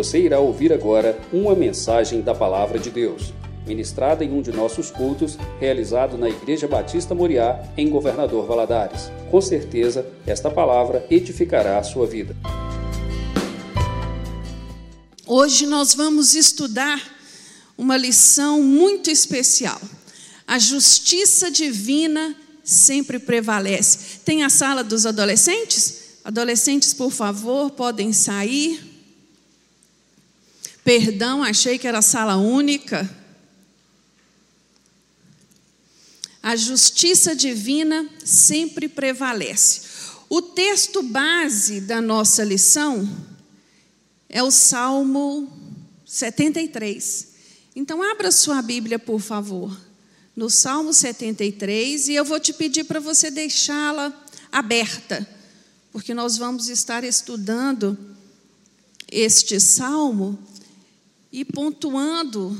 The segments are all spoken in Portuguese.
Você irá ouvir agora uma mensagem da Palavra de Deus, ministrada em um de nossos cultos, realizado na Igreja Batista Moriá, em Governador Valadares. Com certeza, esta palavra edificará a sua vida. Hoje nós vamos estudar uma lição muito especial. A justiça divina sempre prevalece. Tem a sala dos adolescentes? Adolescentes, por favor, podem sair. Perdão, achei que era sala única. A justiça divina sempre prevalece. O texto base da nossa lição é o Salmo 73. Então, abra sua Bíblia, por favor, no Salmo 73, e eu vou te pedir para você deixá-la aberta, porque nós vamos estar estudando este salmo e pontuando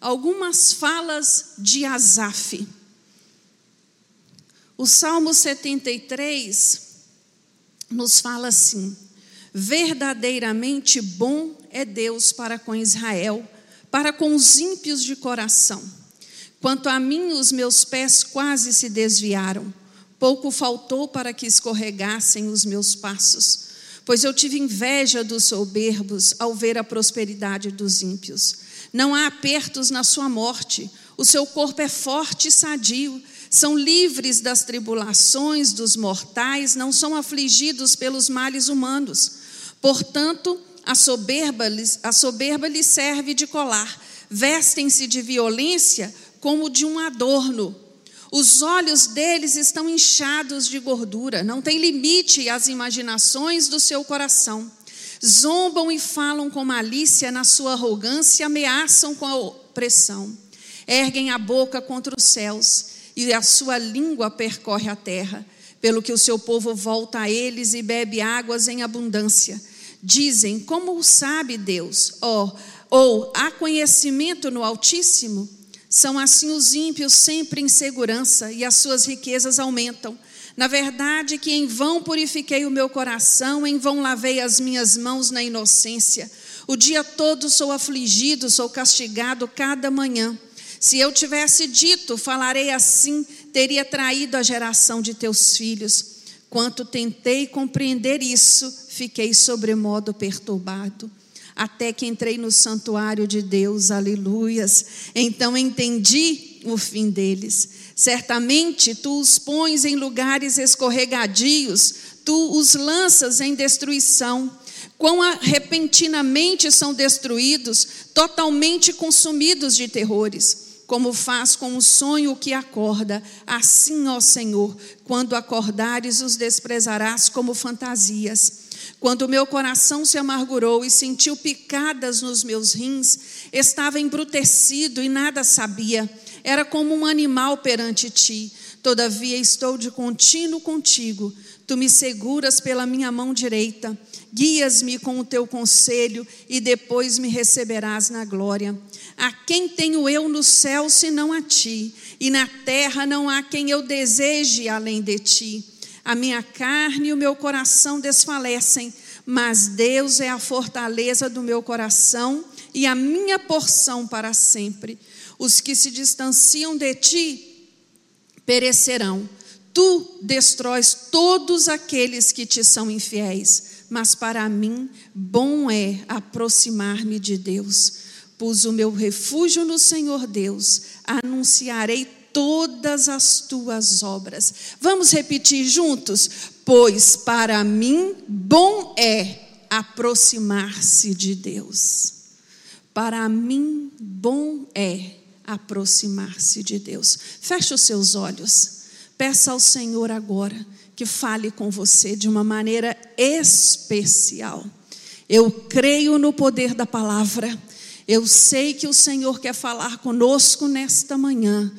algumas falas de Asaf. O Salmo 73 nos fala assim: verdadeiramente bom é Deus para com Israel, para com os ímpios de coração. Quanto a mim, os meus pés quase se desviaram, pouco faltou para que escorregassem os meus passos pois eu tive inveja dos soberbos ao ver a prosperidade dos ímpios. Não há apertos na sua morte, o seu corpo é forte e sadio. São livres das tribulações dos mortais, não são afligidos pelos males humanos. Portanto, a soberba, a soberba lhes serve de colar, vestem-se de violência como de um adorno. Os olhos deles estão inchados de gordura, não tem limite às imaginações do seu coração. Zombam e falam com malícia na sua arrogância, ameaçam com a opressão. Erguem a boca contra os céus e a sua língua percorre a terra, pelo que o seu povo volta a eles e bebe águas em abundância. Dizem: Como o sabe Deus? Oh, ou há conhecimento no Altíssimo? São assim os ímpios sempre em segurança e as suas riquezas aumentam. Na verdade, que em vão purifiquei o meu coração, em vão lavei as minhas mãos na inocência. O dia todo sou afligido, sou castigado cada manhã. Se eu tivesse dito, falarei assim, teria traído a geração de teus filhos. Quanto tentei compreender isso, fiquei sobremodo perturbado até que entrei no santuário de Deus, aleluias. Então entendi o fim deles. Certamente tu os pões em lugares escorregadios, tu os lanças em destruição. Quão repentinamente são destruídos, totalmente consumidos de terrores como faz com o sonho que acorda, assim, ó Senhor, quando acordares, os desprezarás como fantasias. Quando meu coração se amargurou e sentiu picadas nos meus rins, estava embrutecido e nada sabia. Era como um animal perante ti. Todavia estou de contínuo contigo. Tu me seguras pela minha mão direita. Guias-me com o teu conselho e depois me receberás na glória. A quem tenho eu no céu senão a ti? E na terra não há quem eu deseje além de ti. A minha carne e o meu coração desfalecem, mas Deus é a fortaleza do meu coração e a minha porção para sempre. Os que se distanciam de ti perecerão. Tu destróis todos aqueles que te são infiéis, mas para mim bom é aproximar-me de Deus. Pus o meu refúgio no Senhor Deus, anunciarei todas as tuas obras. Vamos repetir juntos? Pois para mim bom é aproximar-se de Deus. Para mim bom é aproximar-se de Deus. Feche os seus olhos. Peça ao Senhor agora que fale com você de uma maneira especial. Eu creio no poder da palavra. Eu sei que o Senhor quer falar conosco nesta manhã.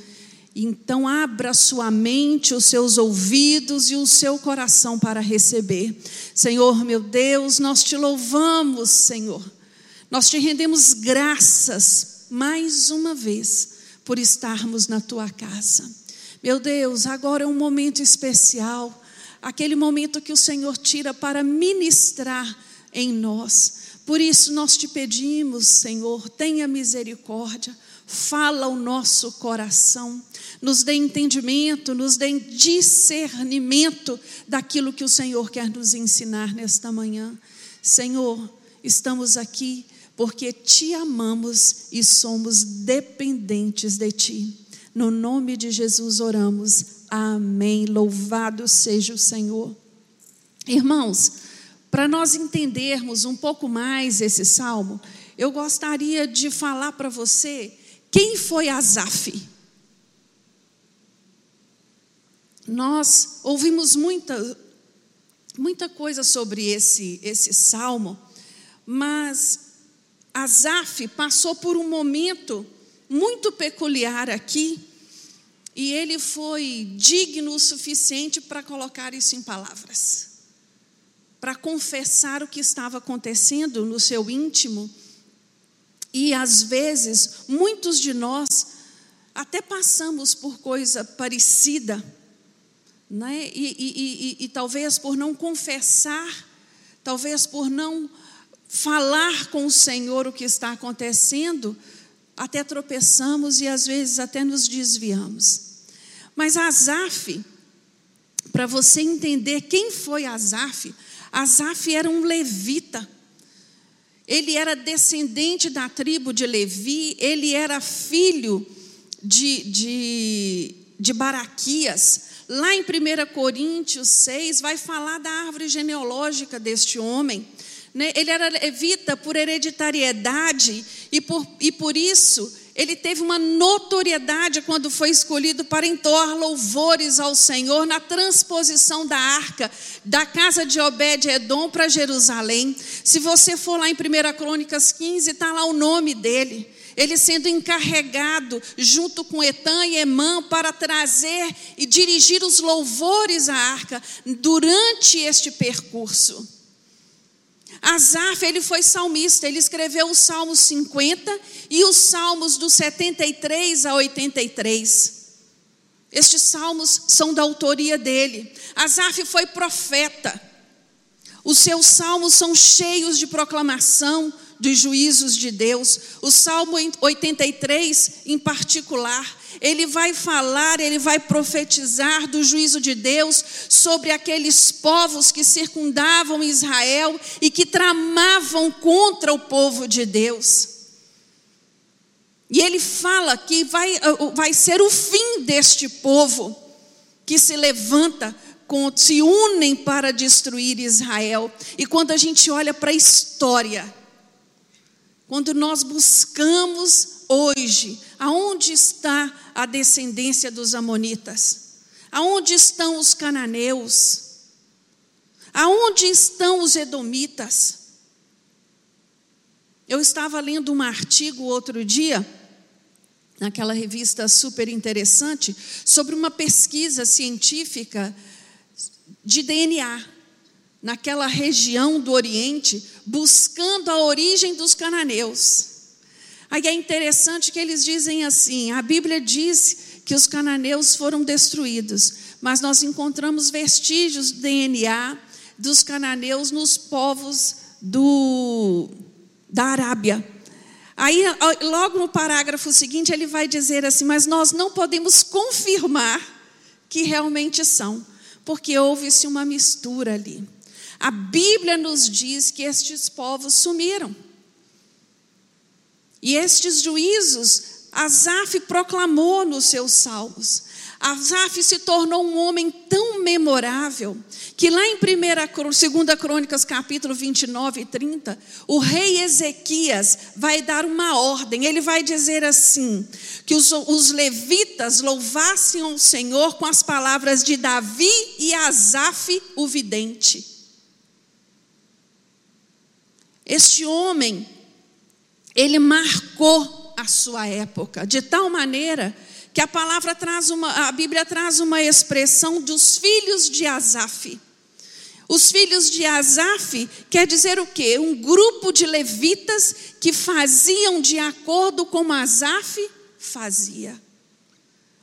Então, abra sua mente, os seus ouvidos e o seu coração para receber. Senhor, meu Deus, nós te louvamos, Senhor. Nós te rendemos graças mais uma vez por estarmos na tua casa. Meu Deus, agora é um momento especial, aquele momento que o Senhor tira para ministrar em nós. Por isso nós te pedimos, Senhor, tenha misericórdia, fala o nosso coração, nos dê entendimento, nos dê discernimento daquilo que o Senhor quer nos ensinar nesta manhã. Senhor, estamos aqui porque te amamos e somos dependentes de ti. No nome de Jesus oramos. Amém. Louvado seja o Senhor. Irmãos, para nós entendermos um pouco mais esse salmo, eu gostaria de falar para você quem foi Asaf. Nós ouvimos muita, muita coisa sobre esse, esse salmo, mas Asaf passou por um momento muito peculiar aqui, e ele foi digno o suficiente para colocar isso em palavras, para confessar o que estava acontecendo no seu íntimo. E às vezes, muitos de nós até passamos por coisa parecida, né? e, e, e, e talvez por não confessar, talvez por não falar com o Senhor o que está acontecendo, até tropeçamos e às vezes até nos desviamos. Mas Asaf, para você entender quem foi Asaf, Asaf era um levita. Ele era descendente da tribo de Levi, ele era filho de, de, de Baraquias. Lá em 1 Coríntios 6, vai falar da árvore genealógica deste homem. Né? Ele era levita por hereditariedade e por, e por isso ele teve uma notoriedade quando foi escolhido para entoar louvores ao Senhor na transposição da arca da casa de Obed-Edom para Jerusalém. Se você for lá em 1 Crônicas 15, está lá o nome dele. Ele sendo encarregado, junto com Etan e Emã, para trazer e dirigir os louvores à arca durante este percurso. Asaf, ele foi salmista, ele escreveu os Salmos 50 e os Salmos do 73 a 83. Estes salmos são da autoria dele. Asaf foi profeta. Os seus salmos são cheios de proclamação dos juízos de Deus. O Salmo 83, em particular, ele vai falar, ele vai profetizar do juízo de Deus sobre aqueles povos que circundavam Israel e que tramavam contra o povo de Deus. E ele fala que vai, vai ser o fim deste povo que se levanta, se unem para destruir Israel. E quando a gente olha para a história, quando nós buscamos hoje, aonde está a descendência dos Amonitas? Aonde estão os cananeus? Aonde estão os edomitas? Eu estava lendo um artigo outro dia, naquela revista super interessante, sobre uma pesquisa científica de DNA naquela região do Oriente, buscando a origem dos cananeus. Aí é interessante que eles dizem assim: a Bíblia diz que os cananeus foram destruídos, mas nós encontramos vestígios de DNA dos cananeus nos povos do, da Arábia. Aí, logo no parágrafo seguinte, ele vai dizer assim: Mas nós não podemos confirmar que realmente são, porque houve-se uma mistura ali. A Bíblia nos diz que estes povos sumiram. E estes juízos, Asaf proclamou nos seus salmos. Asaf se tornou um homem tão memorável que lá em 2 Crônicas, capítulo 29 e 30, o rei Ezequias vai dar uma ordem. Ele vai dizer assim: que os, os levitas louvassem o Senhor com as palavras de Davi e Asaf, o vidente. Este homem, ele marcou a sua época, de tal maneira que a palavra traz uma, a Bíblia traz uma expressão dos filhos de Asaf. Os filhos de Asaf quer dizer o quê? Um grupo de levitas que faziam de acordo com Asaf fazia.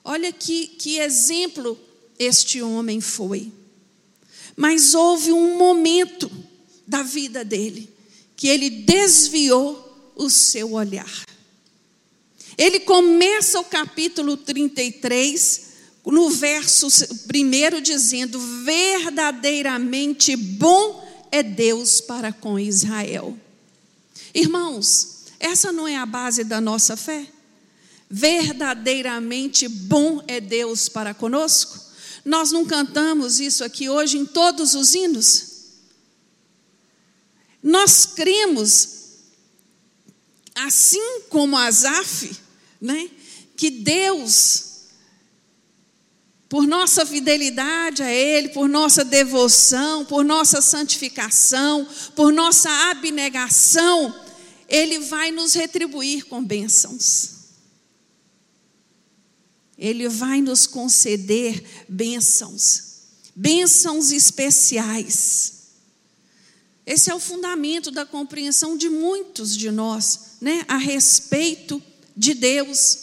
Olha que, que exemplo este homem foi. Mas houve um momento da vida dele que ele desviou o seu olhar. Ele começa o capítulo 33, no verso 1, dizendo: Verdadeiramente bom é Deus para com Israel. Irmãos, essa não é a base da nossa fé? Verdadeiramente bom é Deus para conosco? Nós não cantamos isso aqui hoje em todos os hinos? Nós cremos, assim como Asaf, né, que Deus por nossa fidelidade a Ele, por nossa devoção, por nossa santificação, por nossa abnegação, Ele vai nos retribuir com bênçãos. Ele vai nos conceder bênçãos, bênçãos especiais. Esse é o fundamento da compreensão de muitos de nós, né, a respeito de Deus.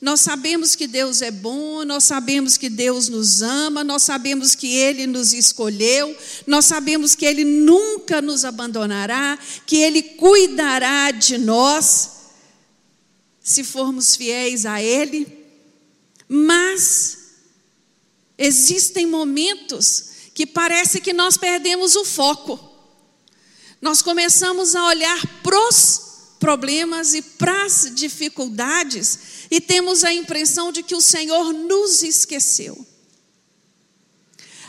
Nós sabemos que Deus é bom, nós sabemos que Deus nos ama, nós sabemos que Ele nos escolheu, nós sabemos que Ele nunca nos abandonará, que Ele cuidará de nós, se formos fiéis a Ele. Mas existem momentos que parece que nós perdemos o foco. Nós começamos a olhar pros problemas e para as dificuldades e temos a impressão de que o Senhor nos esqueceu.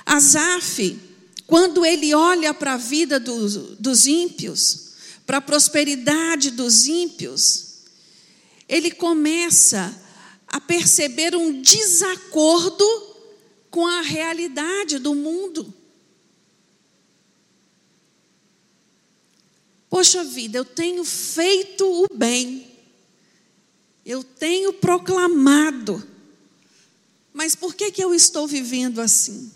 Asaf, quando ele olha para a vida dos ímpios, para a prosperidade dos ímpios, ele começa a perceber um desacordo com a realidade do mundo. Poxa vida, eu tenho feito o bem, eu tenho proclamado, mas por que, que eu estou vivendo assim?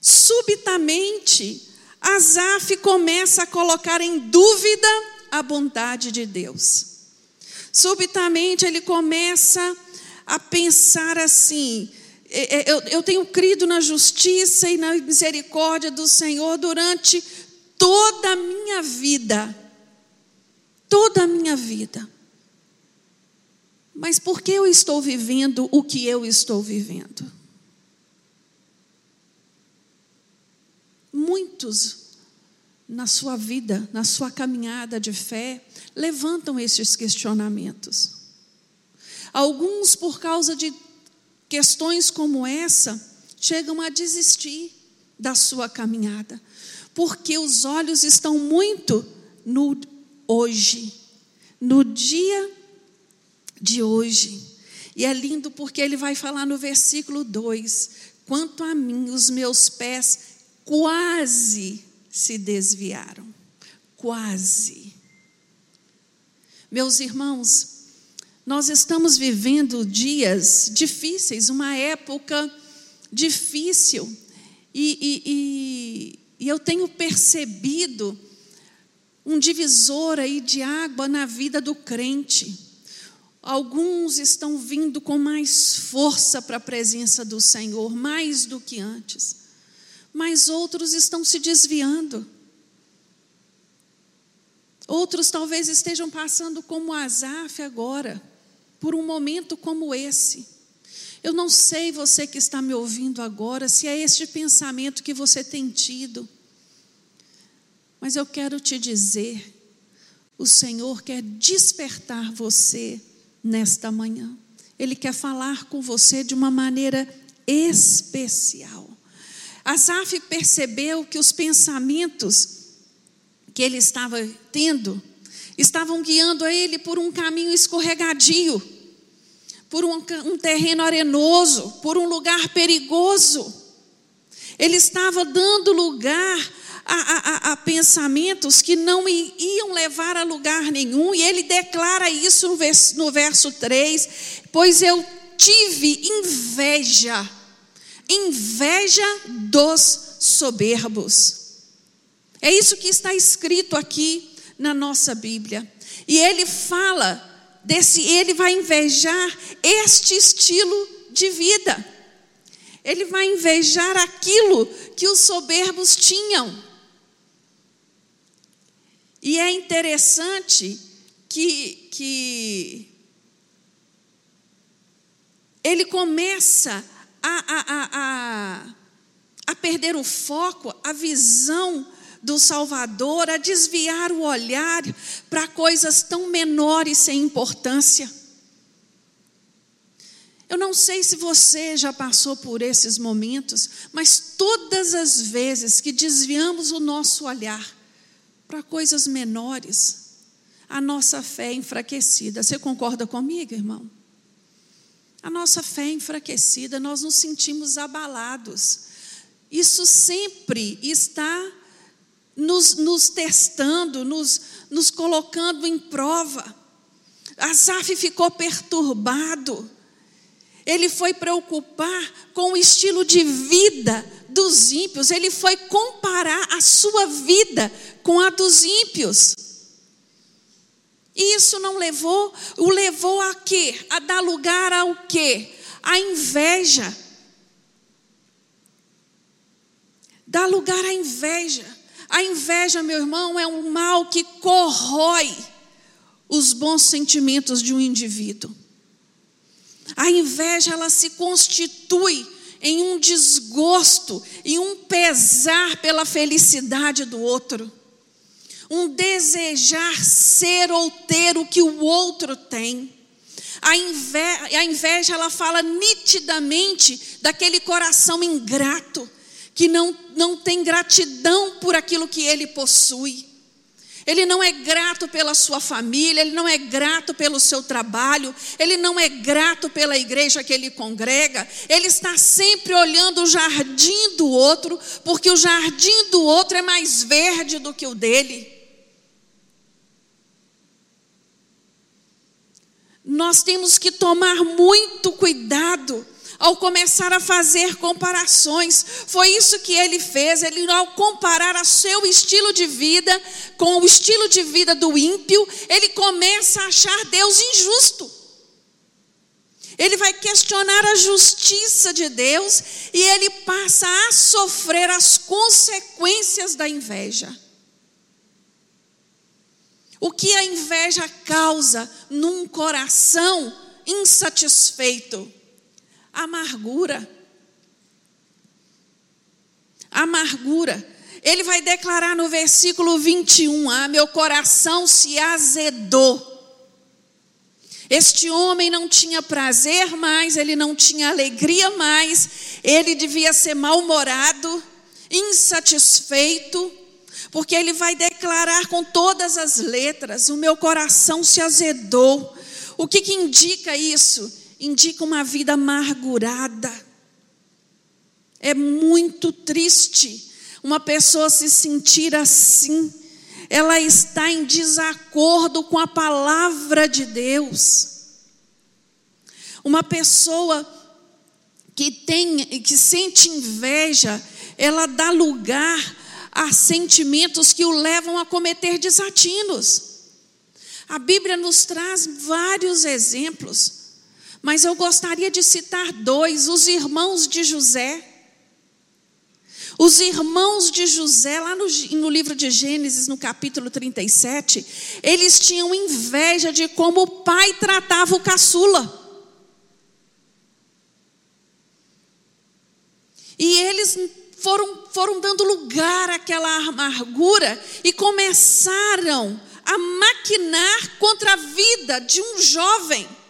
Subitamente, Asaf começa a colocar em dúvida a bondade de Deus. Subitamente, ele começa a pensar assim: é, é, eu, eu tenho crido na justiça e na misericórdia do Senhor durante toda a minha vida. Toda a minha vida. Mas por que eu estou vivendo o que eu estou vivendo? Muitos na sua vida, na sua caminhada de fé, levantam esses questionamentos. Alguns, por causa de questões como essa, chegam a desistir da sua caminhada, porque os olhos estão muito no hoje, no dia de hoje. E é lindo porque ele vai falar no versículo 2: Quanto a mim, os meus pés quase se desviaram. Quase. Meus irmãos, nós estamos vivendo dias difíceis, uma época difícil, e, e, e e eu tenho percebido um divisor aí de água na vida do crente. Alguns estão vindo com mais força para a presença do Senhor, mais do que antes. Mas outros estão se desviando. Outros talvez estejam passando como Asaf agora, por um momento como esse. Eu não sei você que está me ouvindo agora, se é este pensamento que você tem tido. Mas eu quero te dizer, o Senhor quer despertar você nesta manhã. Ele quer falar com você de uma maneira especial. Asaf percebeu que os pensamentos que ele estava tendo estavam guiando a ele por um caminho escorregadio por um, um terreno arenoso, por um lugar perigoso. Ele estava dando lugar a, a, a, pensamentos que não iam levar a lugar nenhum, e ele declara isso no verso, no verso 3: Pois eu tive inveja, inveja dos soberbos. É isso que está escrito aqui na nossa Bíblia. E ele fala desse, ele vai invejar este estilo de vida. Ele vai invejar aquilo que os soberbos tinham. E é interessante que, que ele começa a, a, a, a, perder o foco, a visão do Salvador, a desviar o olhar para coisas tão menores sem importância. Eu não sei se você já passou por esses momentos, mas todas as vezes que desviamos o nosso olhar para coisas menores, a nossa fé é enfraquecida. Você concorda comigo, irmão? A nossa fé é enfraquecida, nós nos sentimos abalados. Isso sempre está nos, nos testando, nos, nos colocando em prova. Asaf ficou perturbado. Ele foi preocupar com o estilo de vida dos ímpios, ele foi comparar a sua vida com a dos ímpios. E isso não levou, o levou a quê? A dar lugar ao quê? A inveja. Dá lugar à inveja. A inveja, meu irmão, é um mal que corrói os bons sentimentos de um indivíduo. A inveja, ela se constitui em um desgosto, em um pesar pela felicidade do outro, um desejar ser ou ter o que o outro tem. A inveja, a inveja ela fala nitidamente daquele coração ingrato, que não, não tem gratidão por aquilo que ele possui. Ele não é grato pela sua família, ele não é grato pelo seu trabalho, ele não é grato pela igreja que ele congrega, ele está sempre olhando o jardim do outro, porque o jardim do outro é mais verde do que o dele. Nós temos que tomar muito cuidado ao começar a fazer comparações. Foi isso que ele fez. Ele, ao comparar o seu estilo de vida com o estilo de vida do ímpio, ele começa a achar Deus injusto. Ele vai questionar a justiça de Deus e ele passa a sofrer as consequências da inveja. O que a inveja causa num coração insatisfeito? Amargura. Amargura. Ele vai declarar no versículo 21: Ah, meu coração se azedou. Este homem não tinha prazer mais, ele não tinha alegria mais, ele devia ser mal-humorado, insatisfeito, porque ele vai declarar com todas as letras: O meu coração se azedou. O que, que indica isso? Indica uma vida amargurada. É muito triste uma pessoa se sentir assim. Ela está em desacordo com a palavra de Deus. Uma pessoa que tem que sente inveja, ela dá lugar a sentimentos que o levam a cometer desatinos. A Bíblia nos traz vários exemplos mas eu gostaria de citar dois: os irmãos de José. Os irmãos de José, lá no, no, livro de Gênesis, no capítulo 37, eles tinham inveja de como o pai tratava o caçula. E eles foram, foram dando lugar àquela amargura e começaram a maquinar contra a vida de um jovem.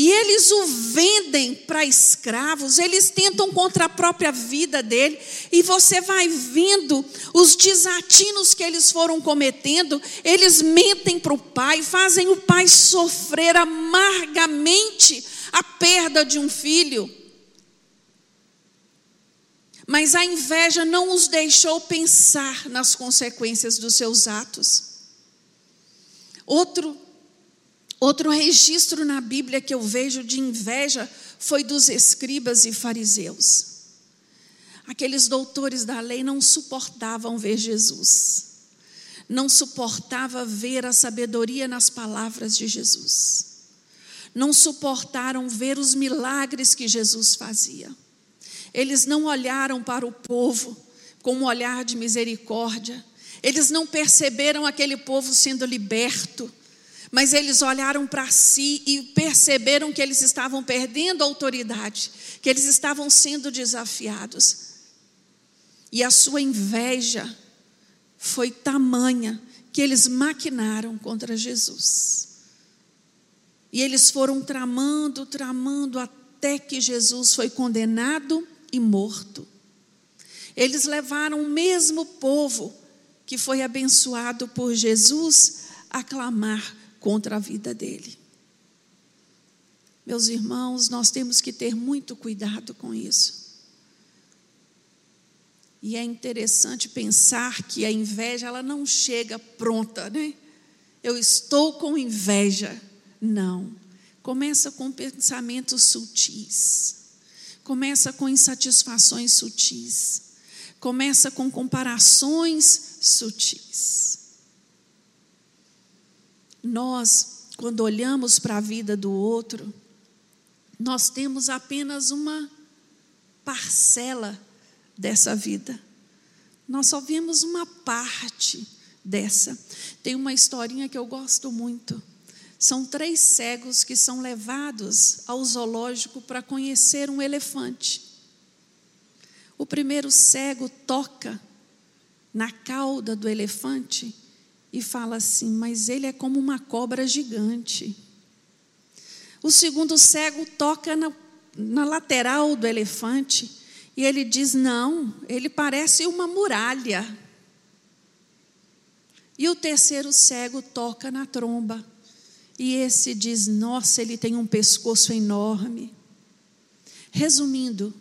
E eles o vendem para escravos, eles tentam contra a própria vida dele, e você vai vendo os desatinos que eles foram cometendo, eles mentem para o pai, fazem o pai sofrer amargamente a perda de um filho. Mas a inveja não os deixou pensar nas consequências dos seus atos. Outro Outro registro na Bíblia que eu vejo de inveja foi dos escribas e fariseus. Aqueles doutores da lei não suportavam ver Jesus, não suportava ver a sabedoria nas palavras de Jesus, não suportaram ver os milagres que Jesus fazia. Eles não olharam para o povo, com um olhar de misericórdia. Eles não perceberam aquele povo sendo liberto, mas eles olharam para si e perceberam que eles estavam perdendo a autoridade, que eles estavam sendo desafiados. E a sua inveja foi tamanha que eles maquinaram contra Jesus. E eles foram tramando, tramando, até que Jesus foi condenado e morto. Eles levaram o mesmo povo que foi abençoado por Jesus a clamar contra a vida dele. Meus irmãos, nós temos que ter muito cuidado com isso. E é interessante pensar que a inveja ela não chega pronta, né? Eu estou com inveja. Não. Começa com pensamentos sutis. Começa com insatisfações sutis. Começa com comparações sutis. Nós, quando olhamos para a vida do outro, nós temos apenas uma parcela dessa vida. Nós só vemos uma parte dessa. Tem uma historinha que eu gosto muito. São três cegos que são levados ao zoológico para conhecer um elefante. O primeiro cego toca na cauda do elefante e fala assim: Mas ele é como uma cobra gigante. O segundo cego toca na, na lateral do elefante e ele diz: Não, ele parece uma muralha. E o terceiro cego toca na tromba. E esse diz: Nossa, ele tem um pescoço enorme. Resumindo,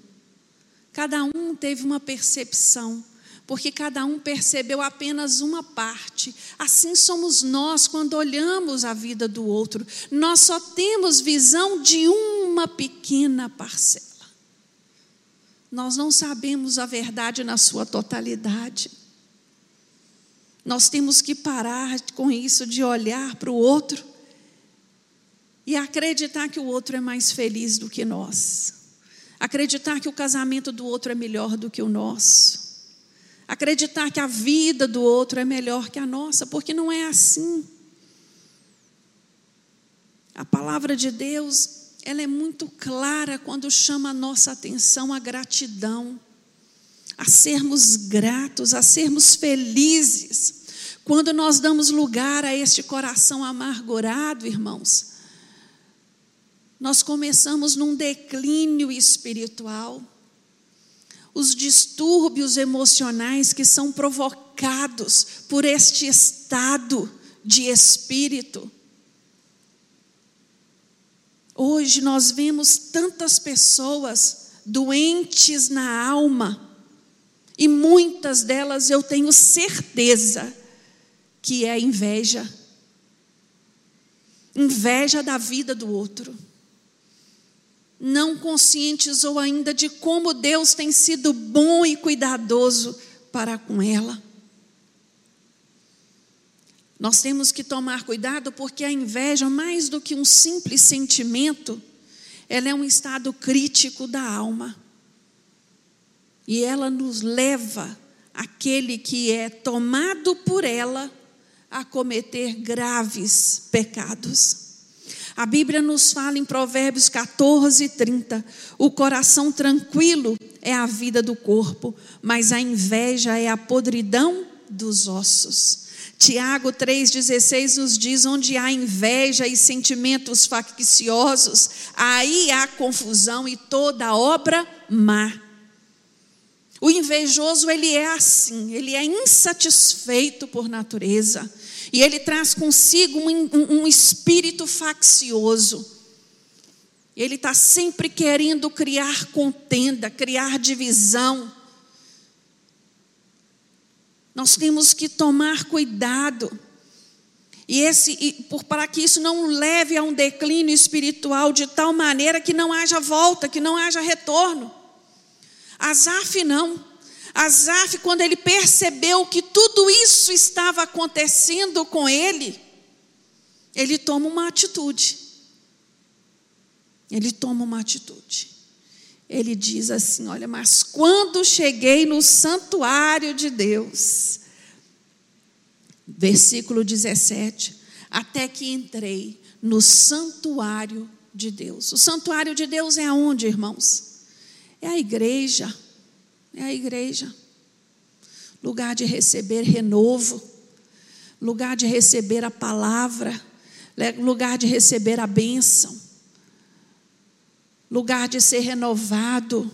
cada um teve uma percepção, porque cada um percebeu apenas uma parte. Assim somos nós quando olhamos a vida do outro. Nós só temos visão de uma pequena parcela nós não sabemos a verdade na sua totalidade. Nós temos que parar com isso de olhar para o outro e acreditar que o outro é mais feliz do que nós. Acreditar que o casamento do outro é melhor do que o nosso. Acreditar que a vida do outro é melhor que a nossa, porque não é assim. A palavra de Deus ela é muito clara quando chama a nossa atenção à gratidão, a sermos gratos, a sermos felizes. Quando nós damos lugar a este coração amargurado, irmãos, nós começamos num declínio espiritual. Os distúrbios emocionais que são provocados por este estado de espírito Hoje nós vemos tantas pessoas doentes na alma, e muitas delas eu tenho certeza que é inveja. Inveja da vida do outro. Não conscientizou ainda de como Deus tem sido bom e cuidadoso para com ela. Nós temos que tomar cuidado porque a inveja, mais do que um simples sentimento, ela é um estado crítico da alma. E ela nos leva, aquele que é tomado por ela, a cometer graves pecados. A Bíblia nos fala em Provérbios 14, 30: o coração tranquilo é a vida do corpo, mas a inveja é a podridão dos ossos. Tiago 3,16 nos diz: onde há inveja e sentimentos facciosos, aí há confusão e toda obra má. O invejoso, ele é assim, ele é insatisfeito por natureza, e ele traz consigo um, um, um espírito faccioso. Ele está sempre querendo criar contenda, criar divisão, nós temos que tomar cuidado. E esse, e por, para que isso não leve a um declínio espiritual de tal maneira que não haja volta, que não haja retorno. Asaf não. Asaf, quando ele percebeu que tudo isso estava acontecendo com ele, ele toma uma atitude. Ele toma uma atitude. ele diz assim: Olha, mas quando cheguei no santuário de Deus, versículo 17, até que entrei no santuário de Deus. O santuário de Deus é aonde, irmãos? É a igreja. É a igreja. Lugar de receber renovo, lugar de receber a palavra, lugar de receber a bênção lugar de ser renovado.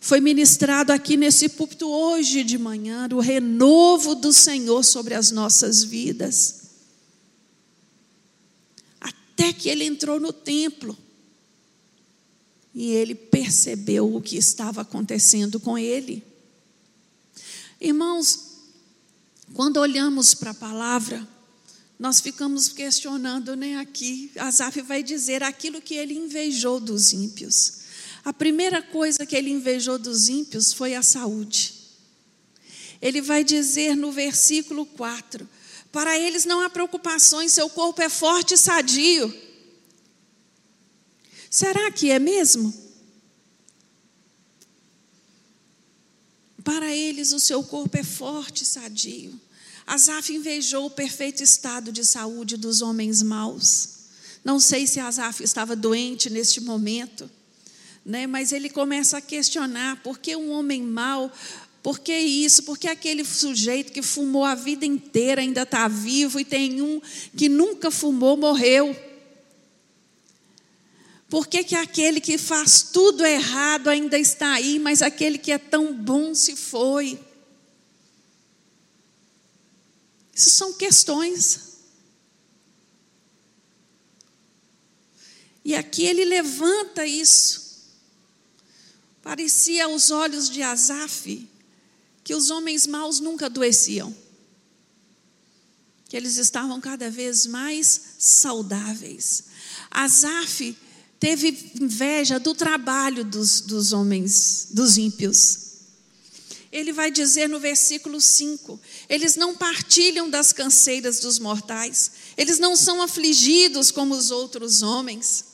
Foi ministrado aqui nesse púlpito hoje de manhã o renovo do Senhor sobre as nossas vidas. Até que ele entrou no templo e ele percebeu o que estava acontecendo com ele. Irmãos, quando olhamos para a palavra, nós ficamos questionando, né? Aqui, Asaf vai dizer aquilo que ele invejou dos ímpios. A primeira coisa que ele invejou dos ímpios foi a saúde. Ele vai dizer no versículo 4: Para eles não há preocupações, seu corpo é forte e sadio. Será que é mesmo? Para eles, o seu corpo é forte e sadio. Asaf invejou o perfeito estado de saúde dos homens maus. Não sei se Asaf estava doente neste momento, né? mas ele começa a questionar por que um homem mau, por que isso, por que aquele sujeito que fumou a vida inteira ainda está vivo e tem um que nunca fumou morreu. Por que, que aquele que faz tudo errado ainda está aí, mas aquele que é tão bom se foi? Isso são questões. E aqui ele levanta isso. Parecia aos olhos de Asaf que os homens maus nunca adoeciam, que eles estavam cada vez mais saudáveis. Asaf teve inveja do trabalho dos, dos homens, dos ímpios. Ele vai dizer no versículo 5: eles não partilham das canseiras dos mortais, eles não são afligidos como os outros homens.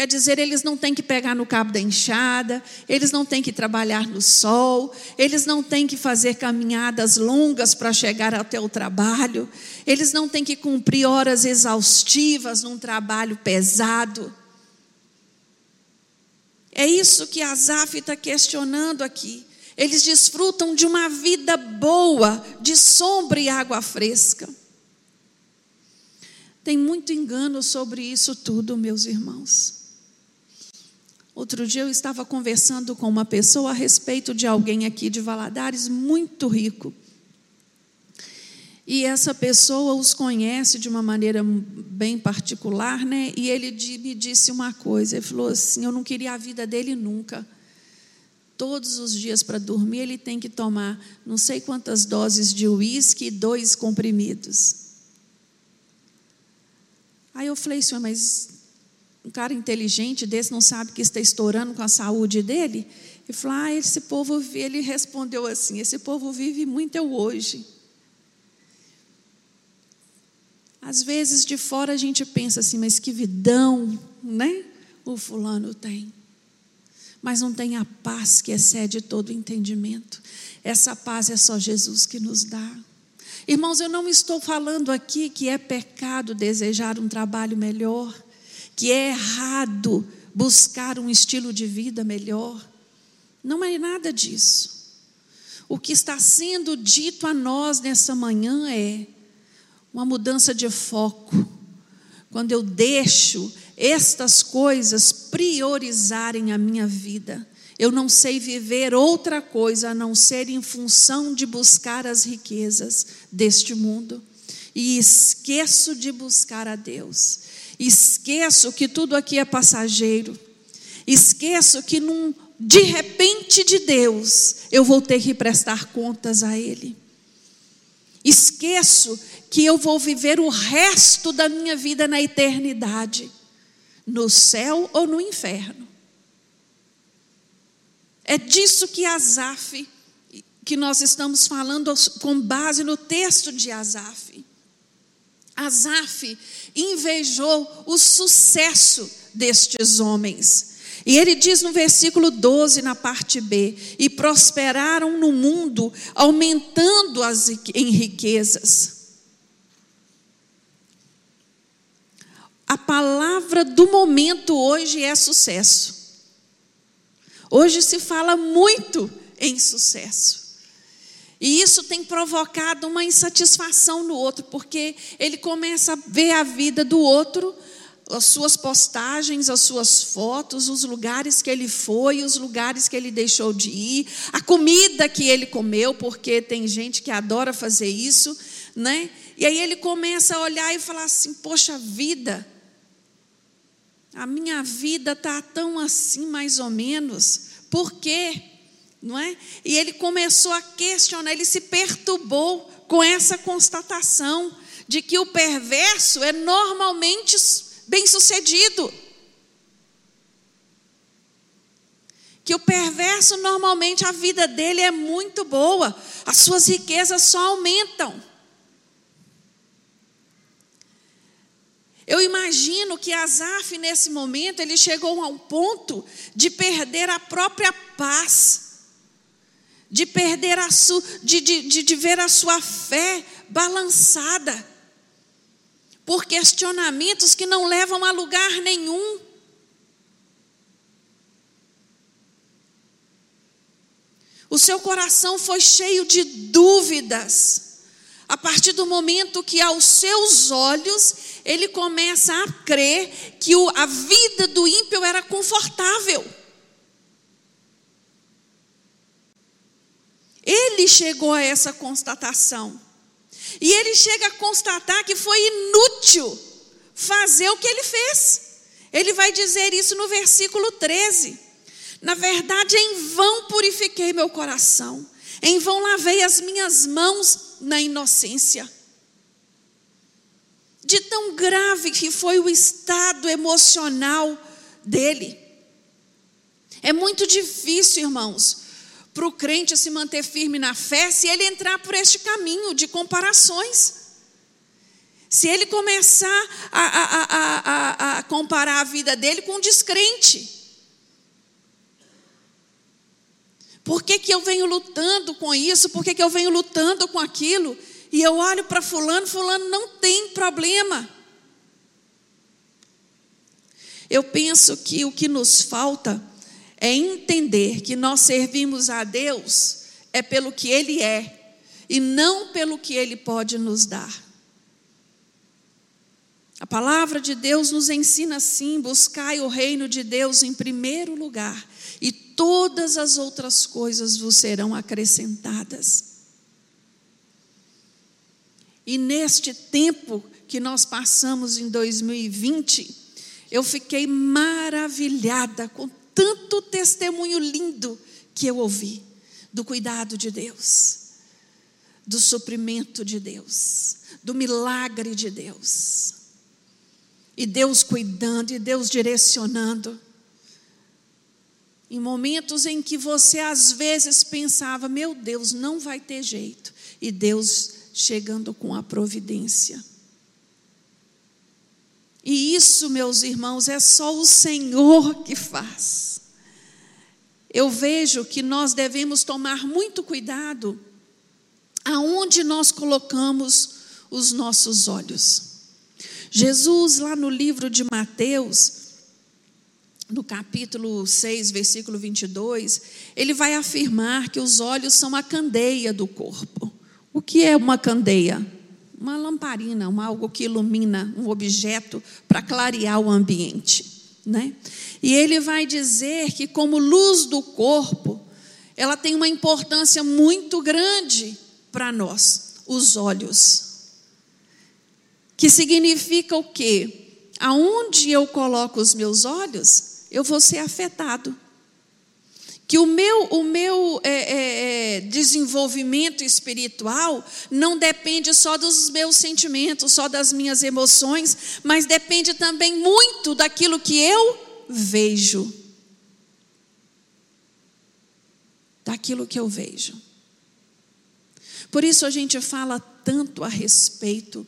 Quer dizer, eles não têm que pegar no cabo da enxada, eles não têm que trabalhar no sol, eles não têm que fazer caminhadas longas para chegar até o trabalho, eles não têm que cumprir horas exaustivas num trabalho pesado. É isso que Asaf está questionando aqui. Eles desfrutam de uma vida boa, de sombra e água fresca. Tem muito engano sobre isso tudo, meus irmãos. Outro dia eu estava conversando com uma pessoa a respeito de alguém aqui de Valadares muito rico. E essa pessoa os conhece de uma maneira bem particular, né? E ele me disse uma coisa, ele falou assim: "Eu não queria a vida dele nunca. Todos os dias para dormir ele tem que tomar não sei quantas doses de uísque e dois comprimidos." Aí eu falei, senhor, mas um cara inteligente desse não sabe que está estourando com a saúde dele? Ele falou, ah, esse povo, ele respondeu assim: esse povo vive muito eu hoje. Às vezes de fora a gente pensa assim, mas que vidão, né? O fulano tem. Mas não tem a paz que excede todo entendimento. Essa paz é só Jesus que nos dá. Irmãos, eu não estou falando aqui que é pecado desejar um trabalho melhor, que é errado buscar um estilo de vida melhor. Não é nada disso. O que está sendo dito a nós nessa manhã é: uma mudança de foco. Quando eu deixo estas coisas priorizarem a minha vida, eu não sei viver outra coisa a não ser em função de buscar as riquezas deste mundo. E esqueço de buscar a Deus. Esqueço que tudo aqui é passageiro. Esqueço que num de repente de Deus eu vou ter que prestar contas a Ele. Esqueço que eu vou viver o resto da minha vida na eternidade, no céu ou no inferno. É disso que Asaf, que nós estamos falando com base no texto de Asaf. Asaf invejou o sucesso destes homens. E ele diz no versículo 12, na parte B: E prosperaram no mundo, aumentando as em riquezas. A palavra do momento hoje é sucesso. Hoje se fala muito em sucesso. E isso tem provocado uma insatisfação no outro, porque ele começa a ver a vida do outro as suas postagens, as suas fotos, os lugares que ele foi, os lugares que ele deixou de ir, a comida que ele comeu, porque tem gente que adora fazer isso, né? E aí ele começa a olhar e falar assim: "Poxa vida, a minha vida tá tão assim mais ou menos. Por quê?" Não é? E ele começou a questionar, ele se perturbou com essa constatação de que o perverso é normalmente bem-sucedido. Que o perverso, normalmente, a vida dele é muito boa, as suas riquezas só aumentam. Eu imagino que Asaf, nesse momento, ele chegou a um ponto de perder a própria paz, de perder a sua, de, de, de, de ver a sua fé balançada por questionamentos que não levam a lugar nenhum. O seu coração foi cheio de dúvidas. A partir do momento que, aos seus olhos, ele começa a crer que a vida do ímpio era confortável. Ele chegou a essa constatação. E ele chega a constatar que foi inútil fazer o que ele fez. Ele vai dizer isso no versículo 13. Na verdade, em vão purifiquei meu coração, em vão lavei as minhas mãos na inocência. De tão grave que foi o estado emocional dele. É muito difícil, irmãos, para o crente se manter firme na fé se ele entrar por este caminho de comparações. Se ele começar a, a, a, a, comparar a vida dele com um descrente. Por que, que eu venho lutando com isso? Por que, que eu venho lutando com aquilo? E eu olho para Fulano, Fulano não tem problema. Eu penso que o que nos falta é entender que nós servimos a Deus é pelo que Ele é e não pelo que Ele pode nos dar. A palavra de Deus nos ensina assim: buscai o reino de Deus em primeiro lugar, e todas as outras coisas vos serão acrescentadas. E neste tempo que nós passamos em 2020, eu fiquei maravilhada com tanto testemunho lindo que eu ouvi do cuidado de Deus, do suprimento de Deus, do milagre de Deus. E Deus cuidando, e Deus direcionando. Em momentos em que você às vezes pensava, meu Deus, não vai ter jeito. E Deus chegando com a providência. E isso, meus irmãos, é só o Senhor que faz. Eu vejo que nós devemos tomar muito cuidado aonde nós colocamos os nossos olhos. Jesus, lá no livro de Mateus, no capítulo 6, versículo 22, ele vai afirmar que os olhos são a candeia do corpo. O que é uma candeia? uma lamparina, uma, algo que ilumina um objeto para clarear o ambiente. Né? E ele vai dizer que, como luz do corpo, ela tem uma importância muito grande para nós, os olhos. Que significa o quê? Aonde eu coloco os meus olhos, eu vou ser afetado que o meu, o meu é, é, é, desenvolvimento espiritual não depende só dos meus sentimentos, só das minhas emoções, mas depende também muito daquilo que eu vejo. Daquilo que eu vejo. Por isso a gente fala tanto a respeito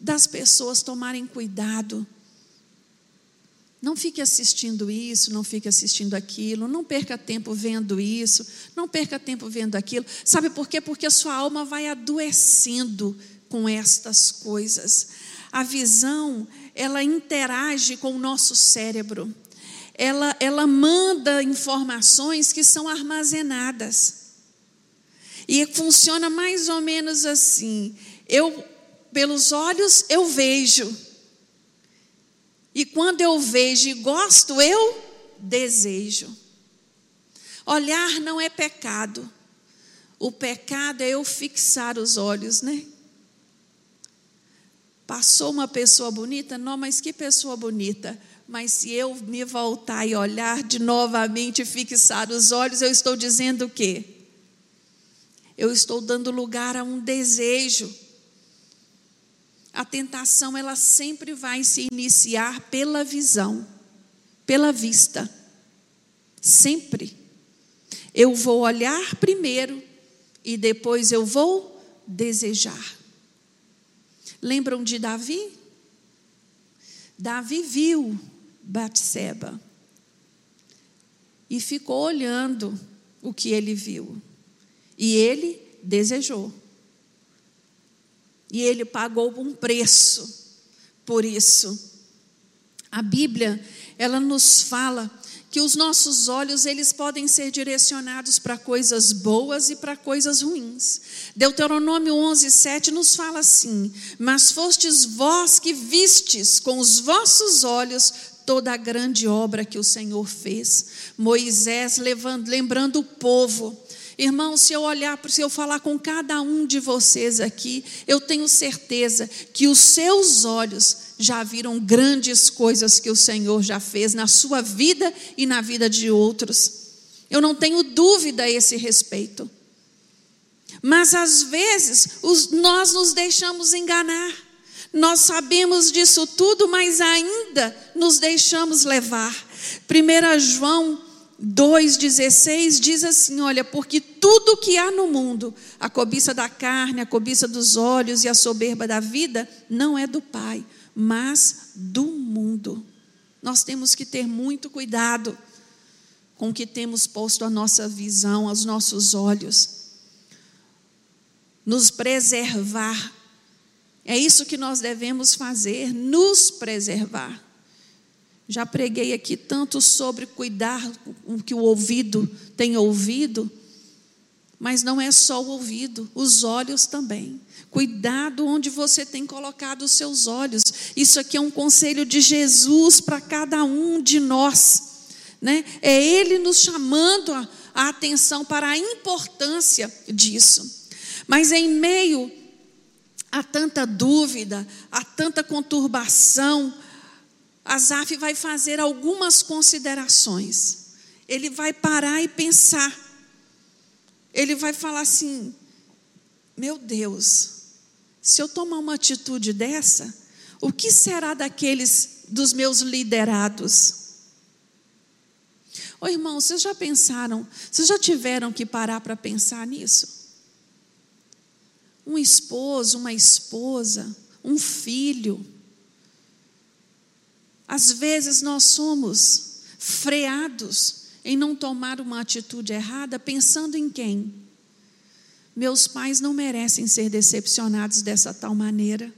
das pessoas tomarem cuidado Não fique assistindo isso, não fique assistindo aquilo, não perca tempo vendo isso, não perca tempo vendo aquilo. Sabe por quê? Porque a sua alma vai adoecendo com estas coisas. A visão, ela interage com o nosso cérebro. Ela, ela manda informações que são armazenadas. E funciona mais ou menos assim. Eu, pelos olhos, eu vejo. E quando eu vejo e gosto, eu desejo. Olhar não é pecado. O pecado é eu fixar os olhos, né? Passou uma pessoa bonita? Não, mas que pessoa bonita. Mas se eu me voltar e olhar de novamente e fixar os olhos, eu estou dizendo o quê? Eu estou dando lugar a um desejo. A tentação, ela sempre vai se iniciar pela visão, pela vista. Sempre. Eu vou olhar primeiro e depois eu vou desejar. Lembram de Davi? Davi viu Batseba e ficou olhando o que ele viu. E ele desejou. E ele pagou um preço por isso. A Bíblia, ela nos fala que os nossos olhos eles podem ser direcionados para coisas boas e para coisas ruins. Deuteronômio 11:7 nos fala assim: "Mas fostes vós que vistes com os vossos olhos toda a grande obra que o Senhor fez." Moisés levando, lembrando o povo Irmão, se eu olhar, se eu falar com cada um de vocês aqui, eu tenho certeza que os seus olhos já viram grandes coisas que o Senhor já fez na sua vida e na vida de outros. Eu não tenho dúvida a esse respeito. Mas às vezes os, nós nos deixamos enganar. Nós sabemos disso tudo, mas ainda nos deixamos levar. 1 João 2,16 diz assim: Olha, porque tudo que há no mundo, a cobiça da carne, a cobiça dos olhos e a soberba da vida, não é do Pai, mas do mundo. Nós temos que ter muito cuidado com o que temos posto a nossa visão, aos nossos olhos, nos preservar. É isso que nós devemos fazer, nos preservar. Já preguei aqui tanto sobre cuidar o que o ouvido tem ouvido, mas não é só o ouvido, os olhos também. Cuidado onde você tem colocado os seus olhos. Isso aqui é um conselho de Jesus para cada um de nós. Né? É Ele nos chamando a, a atenção para a importância disso. Mas em meio a tanta dúvida, a tanta conturbação, Asaf vai fazer algumas considerações. Ele vai parar e pensar. Ele vai falar assim: Meu Deus, se eu tomar uma atitude dessa, o que será daqueles dos meus liderados? Ô irmão, vocês já pensaram, vocês já tiveram que parar para pensar nisso? Um esposo, uma esposa, um filho, às vezes nós somos freados em não tomar uma atitude errada pensando em quem? Meus pais não merecem ser decepcionados dessa tal maneira.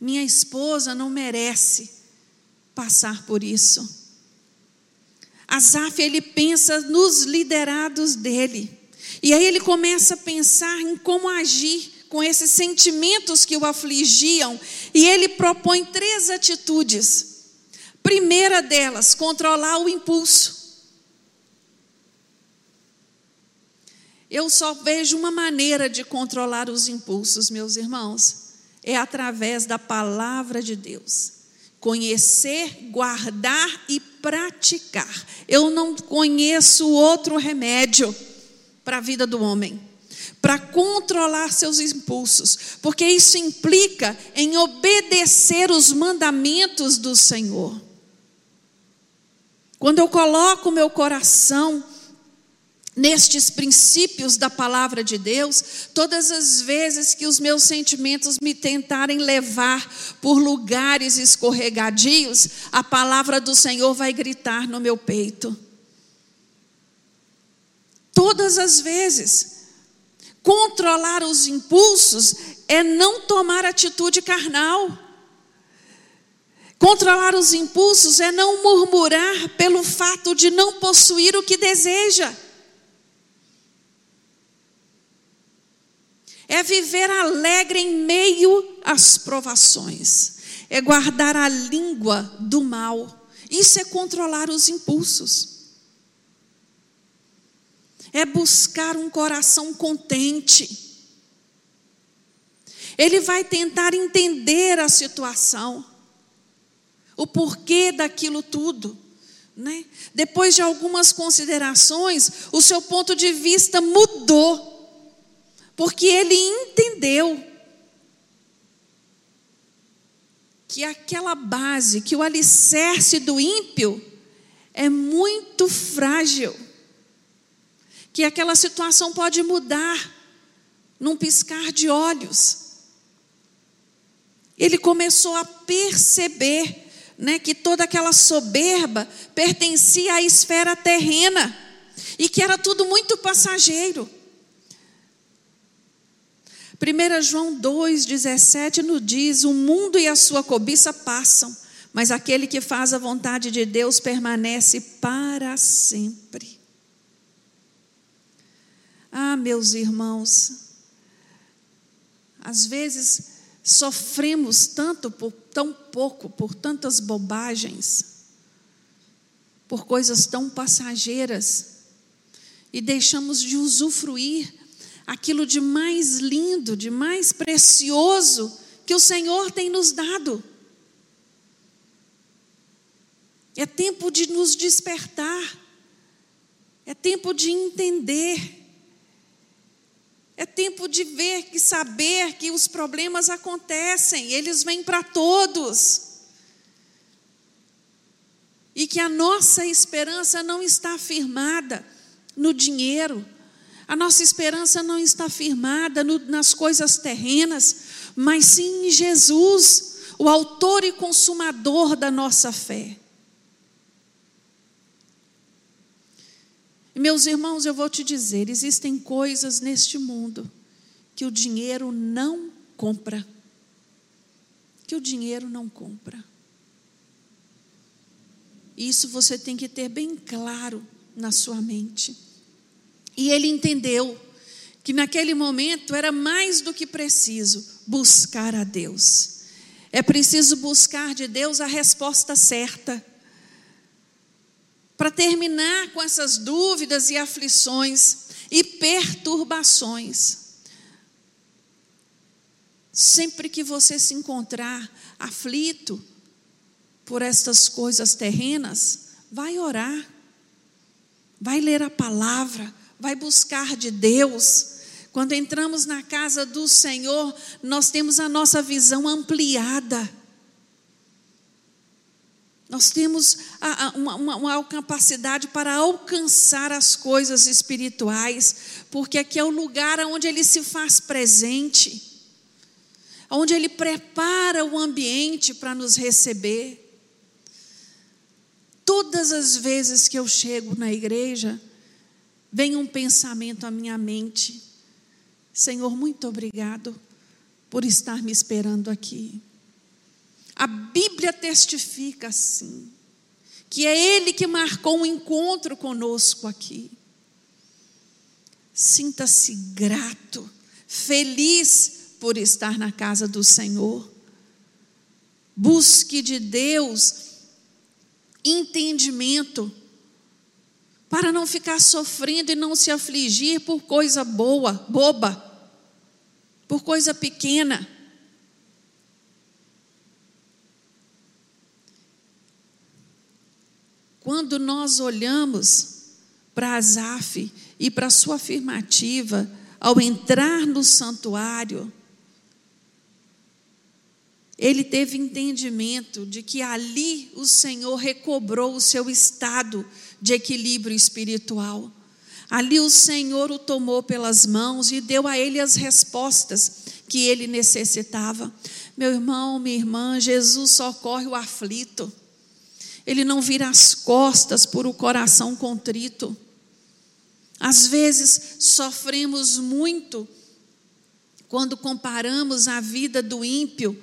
Minha esposa não merece passar por isso. Asaf, ele pensa nos liderados dele. E aí ele começa a pensar em como agir com esses sentimentos que o afligiam, e ele propõe três atitudes. Primeira delas, controlar o impulso. Eu só vejo uma maneira de controlar os impulsos, meus irmãos, é através da palavra de Deus. Conhecer, guardar e praticar. Eu não conheço outro remédio para a vida do homem para controlar seus impulsos, porque isso implica em obedecer os mandamentos do Senhor. Quando eu coloco meu coração nestes princípios da palavra de Deus, todas as vezes que os meus sentimentos me tentarem levar por lugares escorregadios, a palavra do Senhor vai gritar no meu peito. Todas as vezes. Controlar os impulsos é não tomar atitude carnal. Controlar os impulsos é não murmurar pelo fato de não possuir o que deseja. É viver alegre em meio às provações. É guardar a língua do mal. Isso é controlar os impulsos. É buscar um coração contente. Ele vai tentar entender a situação o porquê daquilo tudo. Né? Depois de algumas considerações, o seu ponto de vista mudou, porque ele entendeu que aquela base, que o alicerce do ímpio é muito frágil, que aquela situação pode mudar num piscar de olhos. Ele começou a perceber né, que toda aquela soberba pertencia à esfera terrena e que era tudo muito passageiro. 1 João 2,17 nos diz: O mundo e a sua cobiça passam, mas aquele que faz a vontade de Deus permanece para sempre. Ah, meus irmãos, às vezes sofremos tanto por tão pouco, por tantas bobagens, por coisas tão passageiras, e deixamos de usufruir aquilo de mais lindo, de mais precioso que o Senhor tem nos dado. É tempo de nos despertar, é tempo de entender é tempo de ver e saber que os problemas acontecem, eles vêm para todos. E que a nossa esperança não está firmada no dinheiro, a nossa esperança não está firmada no, nas coisas terrenas, mas sim em Jesus, o Autor e Consumador da nossa fé. Meus irmãos, eu vou te dizer: existem coisas neste mundo que o dinheiro não compra. Que o dinheiro não compra. Isso você tem que ter bem claro na sua mente. E ele entendeu que naquele momento era mais do que preciso buscar a Deus. É preciso buscar de Deus a resposta certa para terminar com essas dúvidas e aflições e perturbações. Sempre que você se encontrar aflito por estas coisas terrenas, vai orar, vai ler a palavra, vai buscar de Deus. Quando entramos na casa do Senhor, nós temos a nossa visão ampliada nós temos uma, uma, capacidade para alcançar as coisas espirituais, porque aqui é o lugar onde Ele se faz presente, onde Ele prepara o ambiente para nos receber. Todas as vezes que eu chego na igreja, vem um pensamento à minha mente: Senhor, muito obrigado por estar me esperando aqui. A Bíblia testifica assim, que é Ele que marcou um encontro conosco aqui. Sinta-se grato, feliz por estar na casa do Senhor. Busque de Deus entendimento para não ficar sofrendo e não se afligir por coisa boa, boba, por coisa pequena. Quando nós olhamos para Asaf e para sua afirmativa ao entrar no santuário, ele teve entendimento de que ali o Senhor recobrou o seu estado de equilíbrio espiritual. Ali o Senhor o tomou pelas mãos e deu a ele as respostas que ele necessitava. Meu irmão, minha irmã, Jesus socorre o aflito. Ele não vira as costas por o coração contrito. Às vezes sofremos muito quando comparamos a vida do ímpio,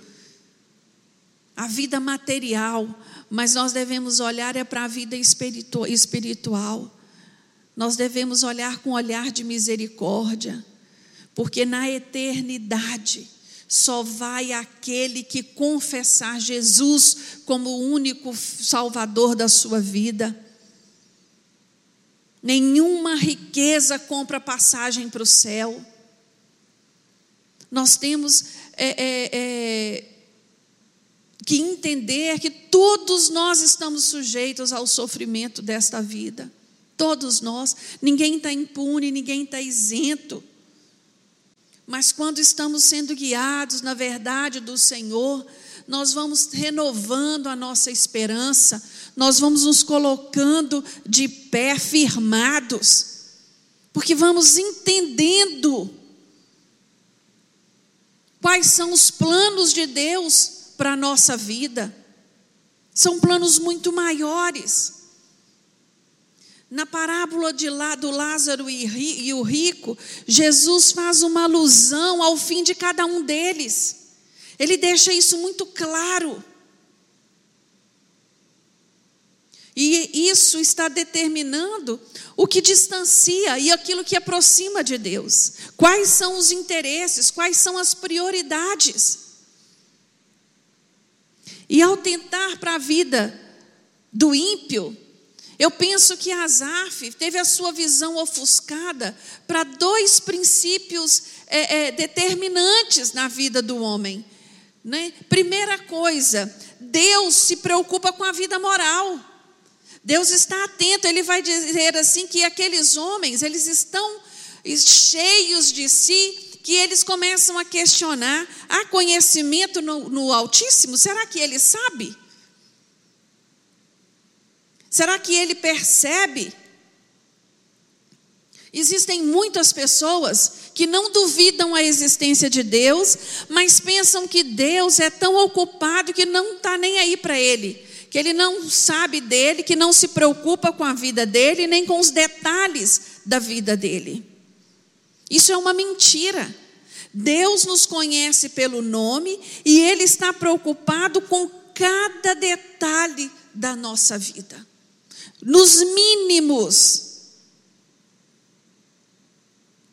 a vida material, mas nós devemos olhar é para a vida espiritual. Nós devemos olhar com olhar de misericórdia, porque na eternidade só vai aquele que confessar Jesus como o único Salvador da sua vida. Nenhuma riqueza compra passagem para o céu. Nós temos é, é, é, que entender que todos nós estamos sujeitos ao sofrimento desta vida. Todos nós. Ninguém está impune, ninguém está isento. Mas quando estamos sendo guiados na verdade do Senhor, nós vamos renovando a nossa esperança, nós vamos nos colocando de pé, firmados, porque vamos entendendo quais são os planos de Deus para a nossa vida. São planos muito maiores. Na parábola de lá do Lázaro e o rico, Jesus faz uma alusão ao fim de cada um deles. Ele deixa isso muito claro. E isso está determinando o que distancia e aquilo que aproxima de Deus. Quais são os interesses, quais são as prioridades. E ao tentar para a vida do ímpio, eu penso que Asaf teve a sua visão ofuscada para dois princípios é, é, determinantes na vida do homem. Né? Primeira coisa, Deus se preocupa com a vida moral. Deus está atento, ele vai dizer assim que aqueles homens, eles estão cheios de si, que eles começam a questionar: há conhecimento no, no Altíssimo? Será que ele sabe? Será que ele percebe? Existem muitas pessoas que não duvidam a existência de Deus, mas pensam que Deus é tão ocupado que não está nem aí para ele, que ele não sabe dele, que não se preocupa com a vida dele, nem com os detalhes da vida dele. Isso é uma mentira. Deus nos conhece pelo nome e ele está preocupado com cada detalhe da nossa vida nos mínimos.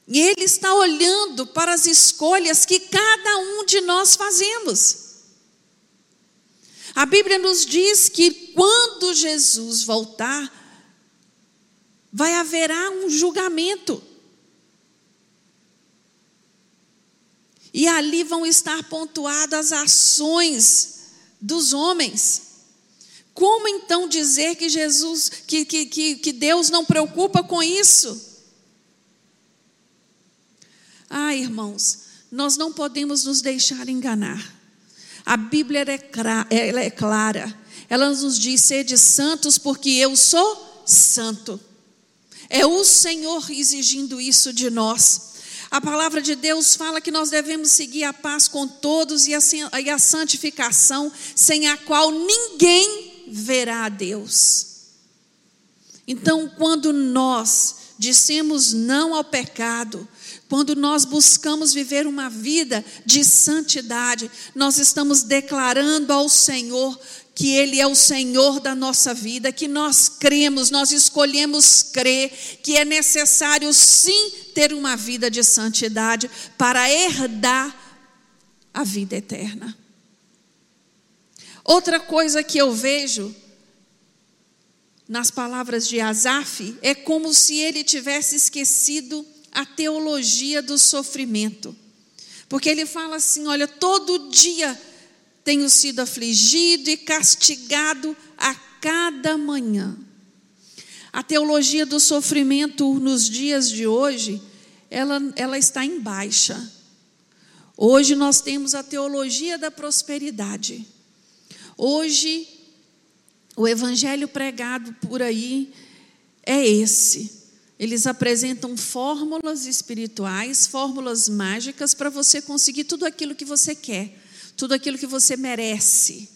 E Ele está olhando para as escolhas que cada um de nós fazemos. A Bíblia nos diz que quando Jesus voltar, vai haverá um julgamento. E ali vão estar pontuadas as ações dos homens. Como então dizer que Jesus, que, que, que, que Deus não preocupa com isso? Ah, irmãos, nós não podemos nos deixar enganar. A Bíblia é, ela é clara. Ela nos diz: sede santos, porque eu sou santo. É o Senhor exigindo isso de nós. A palavra de Deus fala que nós devemos seguir a paz com todos e a, e a santificação, sem a qual ninguém verá a Deus. Então, quando nós dissemos não ao pecado, quando nós buscamos viver uma vida de santidade, nós estamos declarando ao Senhor que Ele é o Senhor da nossa vida, que nós cremos, nós escolhemos crer, que é necessário sim ter uma vida de santidade para herdar a vida eterna. Outra coisa que eu vejo nas palavras de Asaf é como se ele tivesse esquecido a teologia do sofrimento. Porque ele fala assim: olha, todo dia tenho sido afligido e castigado a cada manhã. A teologia do sofrimento nos dias de hoje, ela, ela está em baixa. Hoje nós temos a teologia da prosperidade. Hoje, o evangelho pregado por aí é esse. Eles apresentam fórmulas espirituais, fórmulas mágicas para você conseguir tudo aquilo que você quer, tudo aquilo que você merece.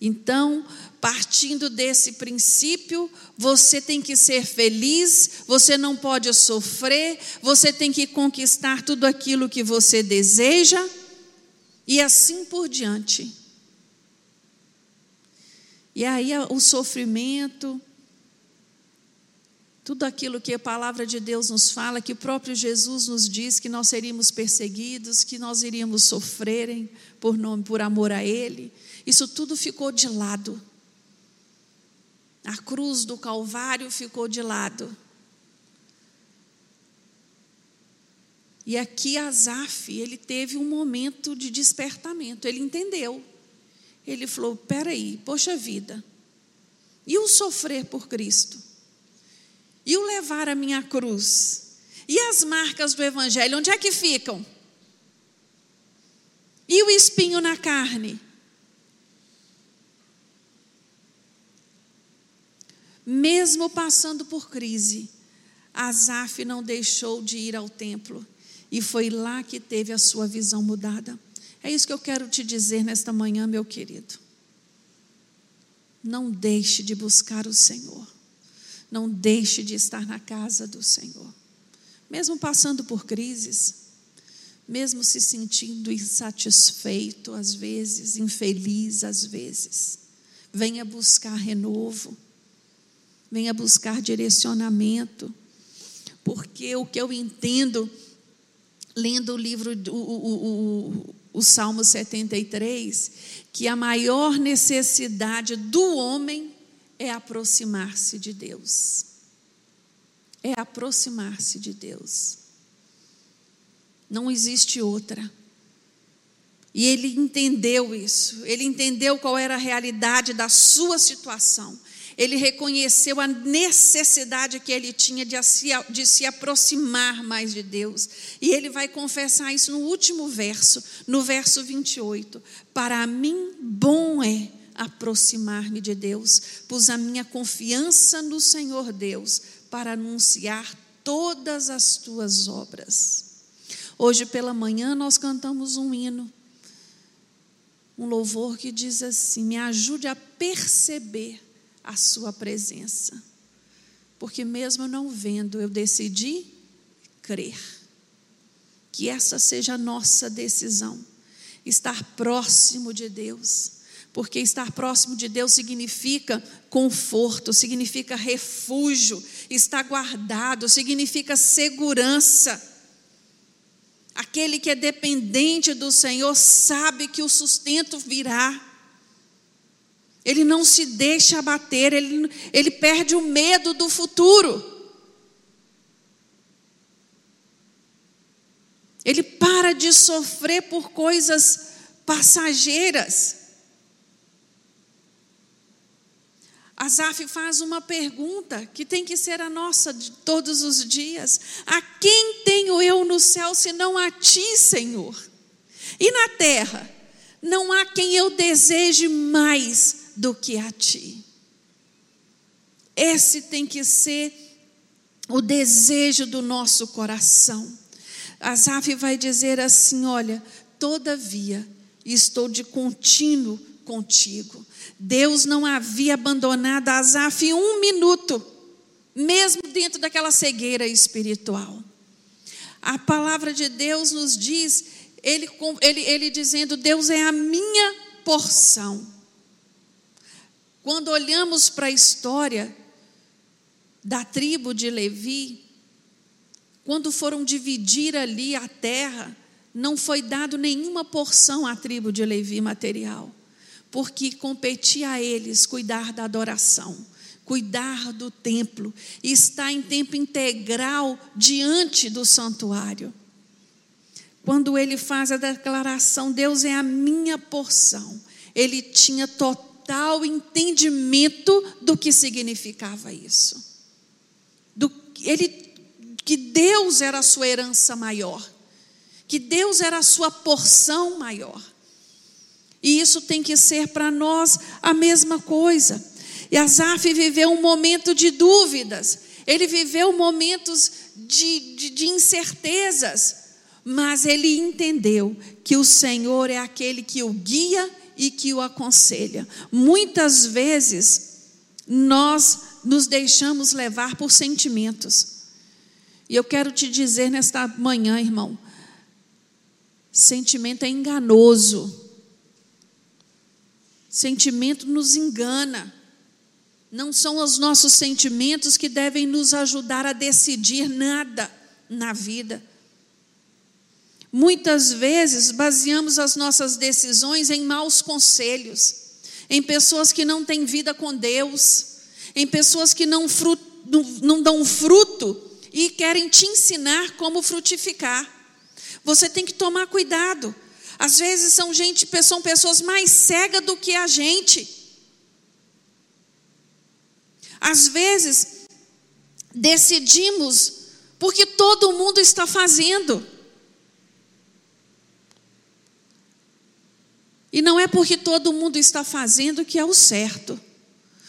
Então, partindo desse princípio, você tem que ser feliz, você não pode sofrer, você tem que conquistar tudo aquilo que você deseja, e assim por diante. E aí o sofrimento, tudo aquilo que a palavra de Deus nos fala, que o próprio Jesus nos diz que nós seríamos perseguidos, que nós iríamos sofrerem por nome, por amor a Ele, isso tudo ficou de lado. A cruz do Calvário ficou de lado. E aqui Asaf, ele teve um momento de despertamento, ele entendeu. Ele falou: peraí, poxa vida, e o sofrer por Cristo? e o levar a minha cruz? E as marcas do Evangelho, onde é que ficam? E o espinho na carne? Mesmo passando por crise, Asaf não deixou de ir ao templo e foi lá que teve a sua visão mudada. É isso que eu quero te dizer nesta manhã, meu querido. Não deixe de buscar o Senhor. Não deixe de estar na casa do Senhor. Mesmo passando por crises, mesmo se sentindo insatisfeito às vezes, infeliz às vezes, venha buscar renovo, venha buscar direcionamento, porque o que eu entendo, lendo o livro, o, o, o Salmo 73, que a maior necessidade do homem é aproximar-se de Deus. É aproximar-se de Deus. Não existe outra. E ele entendeu isso, ele entendeu qual era a realidade da sua situação. Ele reconheceu a necessidade que ele tinha de se, de se aproximar mais de Deus. E ele vai confessar isso no último verso, no verso 28. Para mim, bom é aproximar-me de Deus, pus a minha confiança no Senhor Deus para anunciar todas as tuas obras. Hoje pela manhã nós cantamos um hino, um louvor que diz assim: Me ajude a perceber a Sua presença, porque mesmo não vendo, eu decidi crer. Que essa seja a nossa decisão, estar próximo de Deus porque estar próximo de Deus significa conforto, significa refúgio, estar guardado, significa segurança. Aquele que é dependente do Senhor sabe que o sustento virá. Ele não se deixa abater, ele, ele perde o medo do futuro. Ele para de sofrer por coisas passageiras. Asaf faz uma pergunta que tem que ser a nossa de todos os dias: A quem tenho eu no céu senão a ti, Senhor? E na terra, não há quem eu deseje mais do que a ti. Esse tem que ser o desejo do nosso coração. Asaf vai dizer assim: Olha, todavia estou de contínuo contigo. Deus não havia abandonado Asaf um minuto, mesmo dentro daquela cegueira espiritual. A palavra de Deus nos diz, ele, ele, ele dizendo: Deus é a minha porção. Quando olhamos para a história da tribo de Levi, quando foram dividir ali a terra, não foi dado nenhuma porção à tribo de Levi material porque competia a eles cuidar da adoração, cuidar do templo, estar em tempo integral diante do santuário. Quando ele faz a declaração, Deus é a minha porção, ele tinha total entendimento do que significava isso. Do, ele, que Deus era a sua herança maior, que Deus era a sua porção maior. E isso tem que ser para nós a mesma coisa. E Asaf viveu um momento de dúvidas. ele viveu momentos de, de, de incertezas, mas ele entendeu que o Senhor é aquele que o guia e que o aconselha. Muitas vezes nós nos deixamos levar por sentimentos. E eu quero te dizer nesta manhã, irmão, sentimento é enganoso. Sentimento nos engana. Não são os nossos sentimentos que devem nos ajudar a decidir nada na vida. Muitas vezes baseamos as nossas decisões em maus conselhos, em pessoas que não têm vida com Deus, em pessoas que não, fruto, não, não dão fruto e querem te ensinar como frutificar. Você tem que tomar cuidado. Às vezes são gente, são pessoas mais cegas do que a gente. Às vezes decidimos porque todo mundo está fazendo. E não é porque todo mundo está fazendo que é o certo.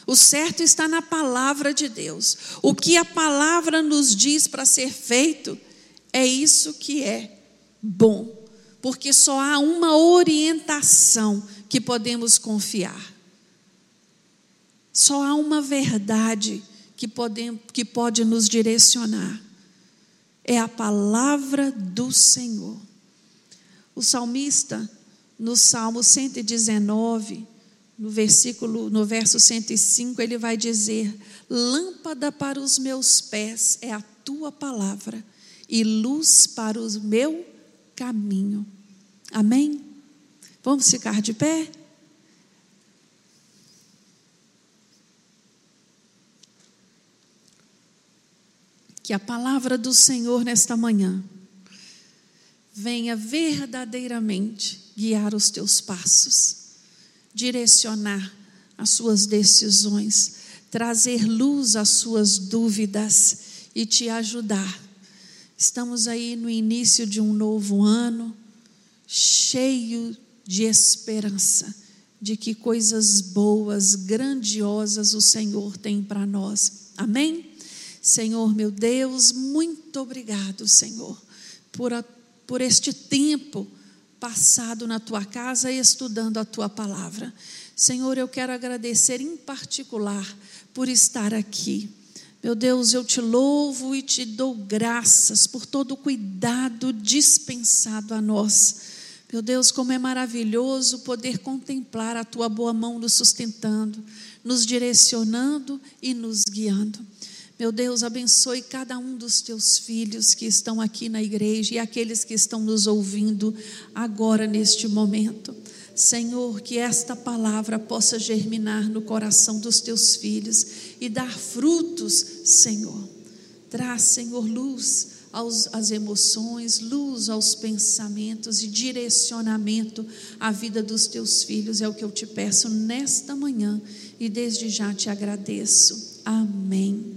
O certo está na palavra de Deus. O que a palavra nos diz para ser feito é isso que é bom. Porque só há uma orientação que podemos confiar. Só há uma verdade que, pode, que pode nos direcionar. É a palavra do Senhor. O salmista no Salmo 119, no versículo, no verso 105, ele vai dizer: Lâmpada para os meus pés é a tua palavra e luz para o meu caminho. Amém? Vamos ficar de pé? Que a palavra do Senhor nesta manhã venha verdadeiramente guiar os teus passos, direcionar as suas decisões, trazer luz às suas dúvidas e te ajudar. Estamos aí no início de um novo ano, cheio de esperança, de que coisas boas, grandiosas o Senhor tem para nós. Amém? Senhor meu Deus, muito obrigado, Senhor, por, a, por este tempo passado na tua casa estudando a tua palavra. Senhor, eu quero agradecer em particular por estar aqui. Meu Deus, eu te louvo e te dou graças por todo o cuidado dispensado a nós. Meu Deus, como é maravilhoso poder contemplar a tua boa mão nos sustentando, nos direcionando e nos guiando. Meu Deus, abençoe cada um dos teus filhos que estão aqui na igreja e aqueles que estão nos ouvindo agora neste momento. Senhor, que esta palavra possa germinar no coração dos teus filhos e dar frutos, Senhor. Traz, Senhor, luz aos, às emoções, luz aos pensamentos e direcionamento à vida dos teus filhos. É o que eu te peço nesta manhã e desde já te agradeço. Amém.